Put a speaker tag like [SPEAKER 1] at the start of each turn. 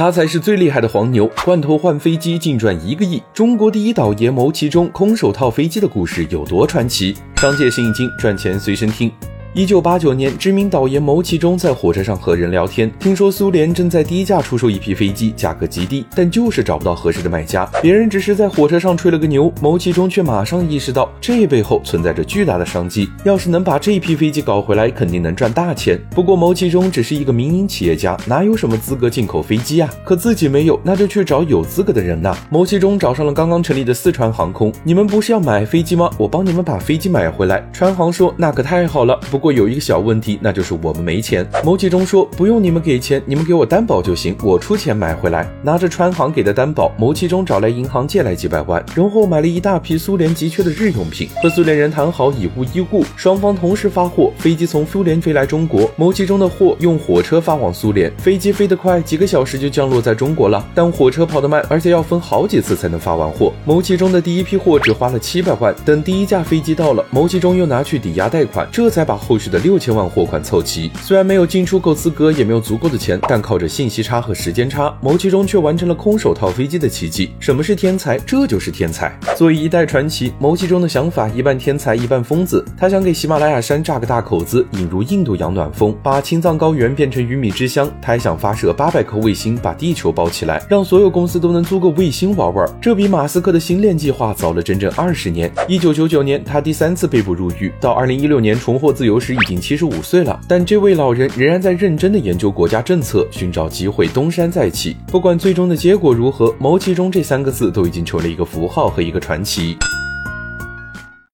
[SPEAKER 1] 他才是最厉害的黄牛，罐头换飞机净赚一个亿。中国第一倒爷谋其中空手套飞机的故事有多传奇？商界生意经，赚钱随身听。一九八九年，知名导演牟其中在火车上和人聊天，听说苏联正在低价出售一批飞机，价格极低，但就是找不到合适的买家。别人只是在火车上吹了个牛，牟其中却马上意识到这背后存在着巨大的商机。要是能把这批飞机搞回来，肯定能赚大钱。不过牟其中只是一个民营企业家，哪有什么资格进口飞机啊？可自己没有，那就去找有资格的人呐。牟其中找上了刚刚成立的四川航空，你们不是要买飞机吗？我帮你们把飞机买回来。川航说那可太好了，不不过有一个小问题，那就是我们没钱。牟其中说：“不用你们给钱，你们给我担保就行，我出钱买回来。”拿着川航给的担保，牟其中找来银行借来几百万，然后买了一大批苏联急缺的日用品，和苏联人谈好以物易物，双方同时发货。飞机从苏联飞来中国，牟其中的货用火车发往苏联。飞机飞得快，几个小时就降落在中国了，但火车跑得慢，而且要分好几次才能发完货。牟其中的第一批货只花了七百万，等第一架飞机到了，牟其中又拿去抵押贷款，这才把后续的六。千万货款凑齐，虽然没有进出口资格，也没有足够的钱，但靠着信息差和时间差，牟其中却完成了空手套飞机的奇迹。什么是天才？这就是天才。作为一代传奇，牟其中的想法一半天才，一半疯子。他想给喜马拉雅山炸个大口子，引入印度洋暖风，把青藏高原变成鱼米之乡。他还想发射八百颗卫星，把地球包起来，让所有公司都能租个卫星玩玩。这比马斯克的星链计划早了整整二十年。一九九九年，他第三次被捕入狱，到二零一六年重获自由时，已经。七十五岁了，但这位老人仍然在认真的研究国家政策，寻找机会东山再起。不管最终的结果如何，牟其中这三个字都已经成了一个符号和一个传奇。